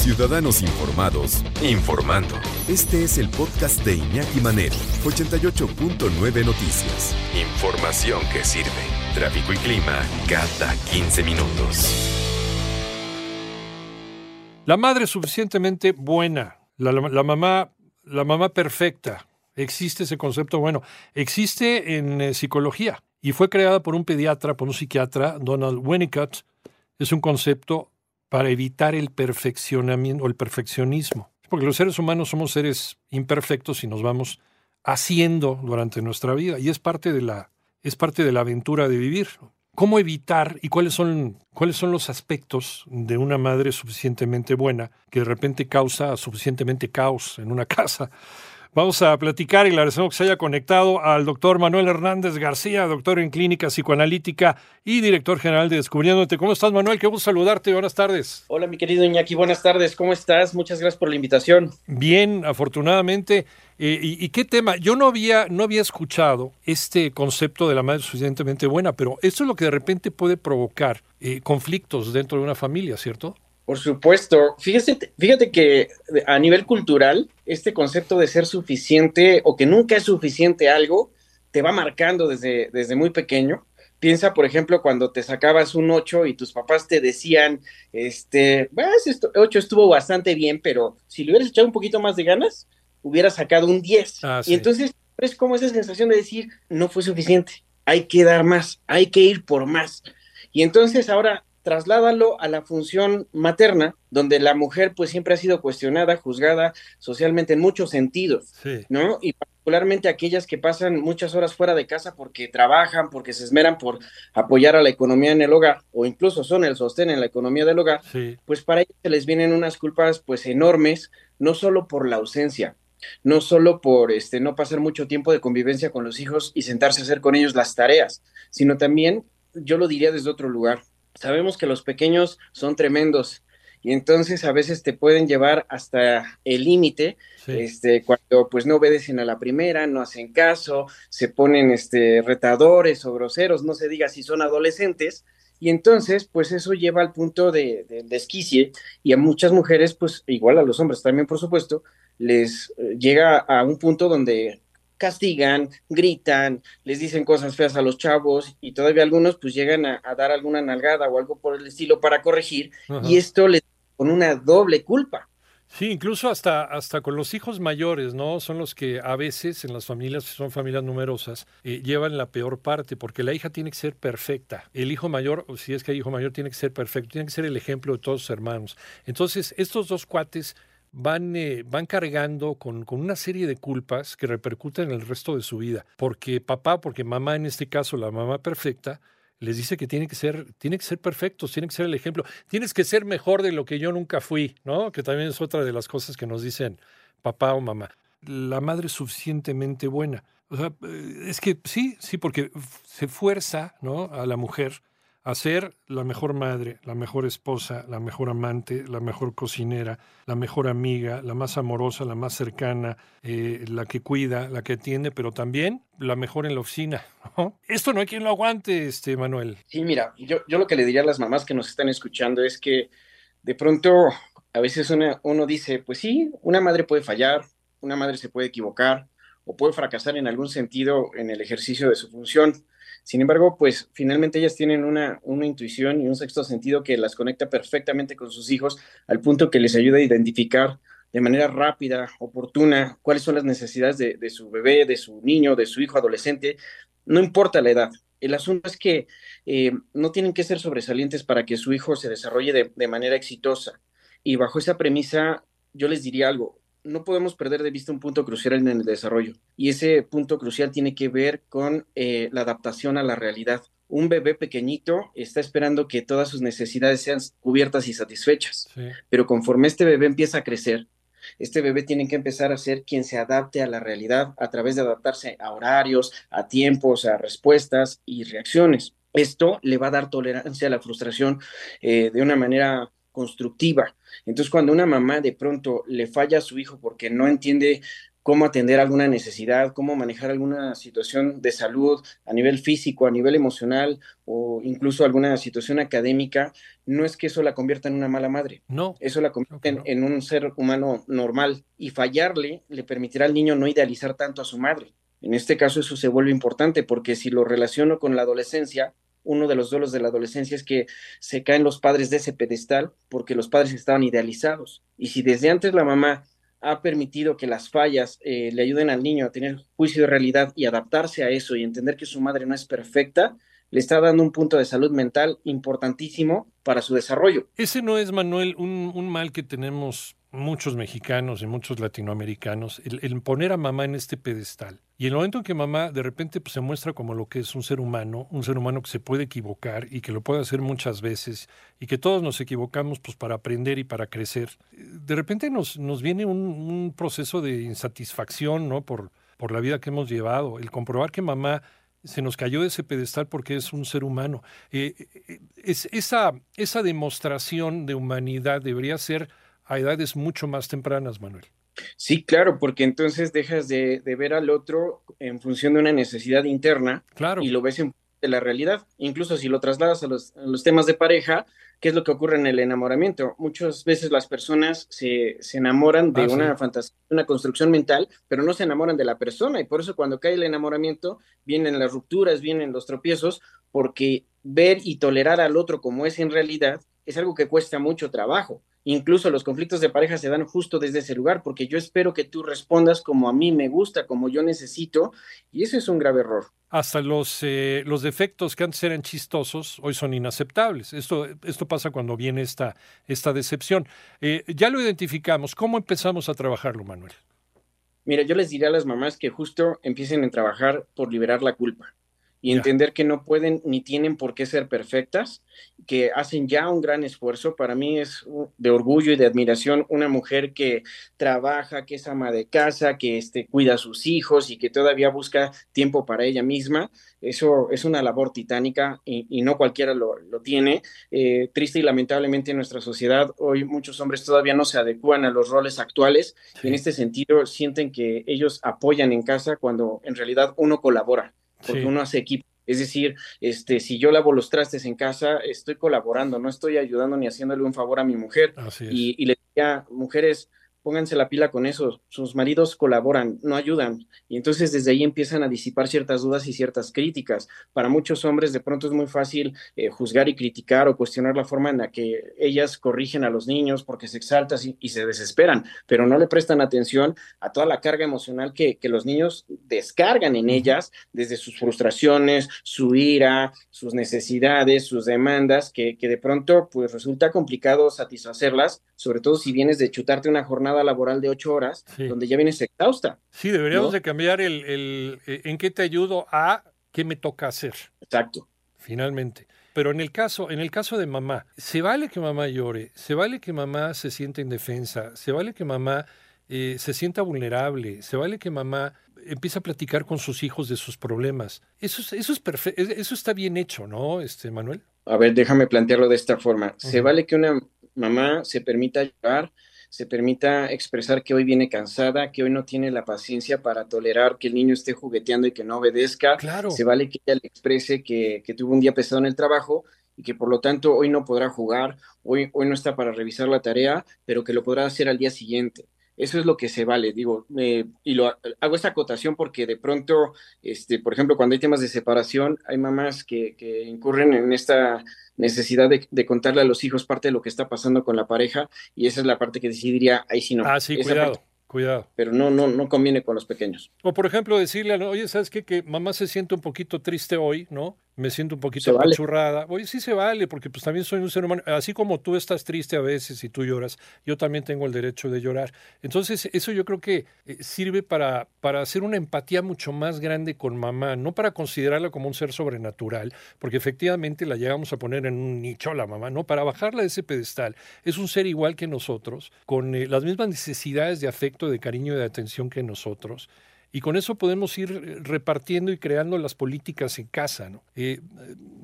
Ciudadanos Informados, informando. Este es el podcast de Iñaki Manero, 88.9 Noticias. Información que sirve. Tráfico y clima cada 15 minutos. La madre suficientemente buena, la, mamá, la mamá perfecta. Existe ese concepto, bueno, existe en eh, psicología y fue creada por un pediatra, por un psiquiatra, Donald Winnicott. Es un concepto para evitar el perfeccionamiento o el perfeccionismo. Porque los seres humanos somos seres imperfectos y nos vamos haciendo durante nuestra vida y es parte de la es parte de la aventura de vivir. ¿Cómo evitar y cuáles son, cuáles son los aspectos de una madre suficientemente buena que de repente causa suficientemente caos en una casa? Vamos a platicar y le agradecemos que se haya conectado al doctor Manuel Hernández García, doctor en clínica psicoanalítica y director general de Descubriéndote. ¿Cómo estás, Manuel? Qué gusto saludarte. Buenas tardes. Hola, mi querido Iñaki. Buenas tardes. ¿Cómo estás? Muchas gracias por la invitación. Bien, afortunadamente. Eh, y, y, qué tema? Yo no había, no había escuchado este concepto de la madre suficientemente buena, pero esto es lo que de repente puede provocar eh, conflictos dentro de una familia, ¿cierto? Por supuesto. Fíjate, fíjate que a nivel cultural, este concepto de ser suficiente o que nunca es suficiente algo, te va marcando desde, desde muy pequeño. Piensa, por ejemplo, cuando te sacabas un 8 y tus papás te decían, este, pues esto 8 estuvo bastante bien, pero si le hubieras echado un poquito más de ganas, hubieras sacado un 10. Ah, sí. Y entonces es como esa sensación de decir, no fue suficiente, hay que dar más, hay que ir por más. Y entonces ahora trasládalo a la función materna, donde la mujer pues siempre ha sido cuestionada, juzgada socialmente en muchos sentidos, Sí. ¿no? Y particularmente aquellas que pasan muchas horas fuera de casa porque trabajan, porque se esmeran por apoyar a la economía en el hogar, o incluso son el sostén en la economía del hogar, Sí. pues para ellas se les vienen unas culpas pues enormes, no solo por la ausencia, no solo por este no pasar mucho tiempo de convivencia con los hijos y sentarse a hacer con ellos las tareas, sino también yo lo diría desde otro lugar. Sabemos que los pequeños son tremendos y entonces a veces te pueden llevar hasta el límite, Sí. este, cuando pues no obedecen a la primera, no hacen caso, se ponen este, retadores o groseros, no se diga si son adolescentes, y entonces pues eso lleva al punto de, de desquicie y a muchas mujeres, pues igual a los hombres también por supuesto, les eh, llega a un punto donde castigan, gritan, les dicen cosas feas a los chavos y todavía algunos pues llegan a, a dar alguna nalgada o algo por el estilo para corregir Ajá. y esto les con una doble culpa. Sí, incluso hasta, hasta con los hijos mayores, ¿no? Son los que a veces en las familias, si son familias numerosas, eh, llevan la peor parte, porque la hija tiene que ser perfecta. El hijo mayor, si es que hay hijo mayor, tiene que ser perfecto, tiene que ser el ejemplo de todos sus hermanos. Entonces, estos dos cuates van, eh, van cargando con, con una serie de culpas que repercuten en el resto de su vida. Porque papá, porque mamá, en este caso la mamá perfecta, les dice que tiene que ser, tiene que ser perfectos, tiene que ser el ejemplo, tienes que ser mejor de lo que yo nunca fui, ¿no? Que también es otra de las cosas que nos dicen papá o mamá. La madre es suficientemente buena. Eh, es que sí, sí, porque se fuerza, ¿no? A la mujer a ser la mejor madre, la mejor esposa, la mejor amante, la mejor cocinera, la mejor amiga, la más amorosa, la más cercana, eh, la que cuida, la que atiende, pero también la mejor en la oficina. Esto no hay quien lo aguante, este Manuel. Sí, mira, yo, yo lo que le diría a las mamás que nos están escuchando es que de pronto a veces uno dice, pues sí, una madre puede fallar, una madre se puede equivocar o puede fracasar en algún sentido en el ejercicio de su función. Sin embargo, pues finalmente ellas tienen una, una intuición y un sexto sentido que las conecta perfectamente con sus hijos al punto que les ayuda a identificar de manera rápida, oportuna, cuáles son las necesidades de, su bebé, de su niño, de su hijo adolescente, no importa la edad. El asunto es que eh, no tienen que ser sobresalientes para que su hijo se desarrolle de, de manera exitosa. Y bajo esa premisa, yo les diría algo, no podemos perder de vista un punto crucial en el desarrollo. Y ese punto crucial tiene que ver con eh, la adaptación a la realidad. un bebé pequeñito está esperando que todas sus necesidades sean cubiertas y satisfechas. Pero conforme este bebé empieza a crecer, este bebé tiene que empezar a ser quien se adapte a la realidad a través de adaptarse a horarios, a tiempos, a respuestas y reacciones. Esto le va a dar tolerancia a la frustración eh, de una manera constructiva. Entonces, cuando una mamá de pronto le falla a su hijo porque no entiende cómo atender alguna necesidad, cómo manejar alguna situación de salud a nivel físico, a nivel emocional o incluso alguna situación académica, no es que eso la convierta en una mala madre. No. Eso la convierte en, un ser humano normal y fallarle le permitirá al niño no idealizar tanto a su madre. En este caso eso se vuelve importante porque si lo relaciono con la adolescencia, uno de los duelos de la adolescencia es que se caen los padres de ese pedestal porque los padres estaban idealizados. Y si desde antes la mamá ha permitido que las fallas eh, le ayuden al niño a tener juicio de realidad y adaptarse a eso y entender que su madre no es perfecta, le está dando un punto de salud mental importantísimo para su desarrollo. Ese no es, Manuel, un, un mal que tenemos muchos mexicanos y muchos latinoamericanos, el, poner a mamá en este pedestal. Y el momento en que mamá de repente pues, se muestra como lo que es un ser humano, un ser humano que se puede equivocar y que lo puede hacer muchas veces y que todos nos equivocamos pues, para aprender y para crecer, de repente nos, nos viene un, proceso de insatisfacción ¿no? por, por la vida que hemos llevado, el comprobar que mamá se nos cayó de ese pedestal porque es un ser humano. Eh, eh, es, esa, esa demostración de humanidad debería ser a edades mucho más tempranas, Manuel. Sí, claro, porque entonces dejas de, ver al otro en función de una necesidad interna claro. y lo ves en de la realidad. Incluso si lo trasladas a los, temas de pareja, ¿qué es lo que ocurre en el enamoramiento? Muchas veces las personas se, enamoran de ah, una fantasía, una construcción mental, pero no se enamoran de la persona y por eso cuando cae el enamoramiento vienen las rupturas, vienen los tropiezos, porque ver y tolerar al otro como es en realidad es algo que cuesta mucho trabajo. Incluso los conflictos de pareja se dan justo desde ese lugar, porque yo espero que tú respondas como a mí me gusta, como yo necesito, y eso es un grave error. Hasta los, eh, los defectos que antes eran chistosos hoy son inaceptables. Esto, esto pasa cuando viene esta, esta decepción. Eh, ya lo identificamos. ¿Cómo empezamos a trabajarlo, Manuel? Mira, yo les diré a las mamás que justo empiecen a trabajar por liberar la culpa y entender que no pueden ni tienen por qué ser perfectas, que hacen ya un gran esfuerzo. Para mí es de orgullo y de admiración una mujer que trabaja, que es ama de casa, que este, cuida a sus hijos y que todavía busca tiempo para ella misma. Eso es una labor titánica y, no cualquiera lo, tiene. Eh, triste y lamentablemente en nuestra sociedad hoy muchos hombres todavía no se adecúan a los roles actuales y en este sentido sienten que ellos apoyan en casa cuando en realidad uno colabora porque uno hace equipo. Es decir, este, si yo lavo los trastes en casa, estoy colaborando, no estoy ayudando ni haciéndole un favor a mi mujer. Y, y, le diría, mujeres, pónganse la pila con eso, sus maridos colaboran, no ayudan, y entonces desde ahí empiezan a disipar ciertas dudas y ciertas críticas. Para muchos hombres de pronto es muy fácil eh, juzgar y criticar o cuestionar la forma en la que ellas corrigen a los niños porque se exaltan y, se desesperan, pero no le prestan atención a toda la carga emocional que, que los niños descargan en ellas desde sus frustraciones, su ira, sus necesidades, sus demandas, que, que de pronto pues resulta complicado satisfacerlas, sobre todo si vienes de chutarte una jornada laboral de ocho horas, donde ya vienes exhausta. Sí, deberíamos de cambiar el, el, eh, en qué te ayudo a qué me toca hacer. Exacto. Finalmente. Pero en el caso, en el caso de mamá, se vale que mamá llore, se vale que mamá se sienta indefensa, se vale que mamá eh, se sienta vulnerable, se vale que mamá empiece a platicar con sus hijos de sus problemas. Eso es, eso es perfecto, eso está bien hecho, ¿no, este Manuel? A ver, déjame plantearlo de esta forma. Se vale que una mamá se permita llorar, se permita expresar que hoy viene cansada, que hoy no tiene la paciencia para tolerar que el niño esté jugueteando y que no obedezca. Claro. Se vale que ella le exprese que, que tuvo un día pesado en el trabajo y que por lo tanto hoy no podrá jugar, hoy, hoy no está para revisar la tarea, pero que lo podrá hacer al día siguiente. Eso es lo que se vale, digo, y lo hago esta acotación porque de pronto, este, por ejemplo, cuando hay temas de separación, hay mamás que, que incurren en esta necesidad de, contarle a los hijos parte de lo que está pasando con la pareja, y esa es la parte que decidiría, ahí sí no. Ah, sí, cuidado. Cuidado. Pero no, no, no conviene con los pequeños. O por ejemplo decirle, oye, ¿sabes qué? Que mamá se siente un poquito triste hoy, ¿no? Me siento un poquito apachurrada. Oye, sí se vale, porque pues también soy un ser humano. Así como tú estás triste a veces y tú lloras, yo también tengo el derecho de llorar. Entonces, eso yo creo que eh, sirve para, para hacer una empatía mucho más grande con mamá, no para considerarla como un ser sobrenatural, porque efectivamente la llegamos a poner en un nicho a la mamá, no, para bajarla de ese pedestal. Es un ser igual que nosotros, con eh, las mismas necesidades de afecto de cariño y de atención que nosotros. Y con eso podemos ir eh, repartiendo y creando las políticas en casa. ¿no? Eh,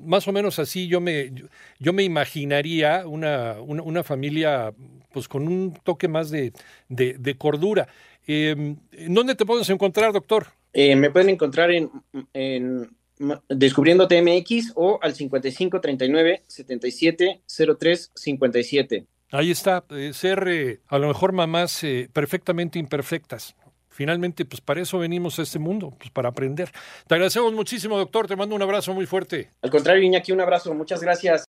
más o menos así yo me, yo me imaginaría una, una, familia pues, con un toque más de, de, cordura. Eh, ¿Dónde te podemos encontrar, doctor? me pueden encontrar en, en Descubriendo TMX o al 5539 77 03 57. Ahí está, eh, ser eh, a lo mejor mamás eh, perfectamente imperfectas. Finalmente, pues para eso venimos a este mundo, pues para aprender. Te agradecemos muchísimo, doctor. Te mando un abrazo muy fuerte. Al contrario, Iñaki, un abrazo. Muchas gracias.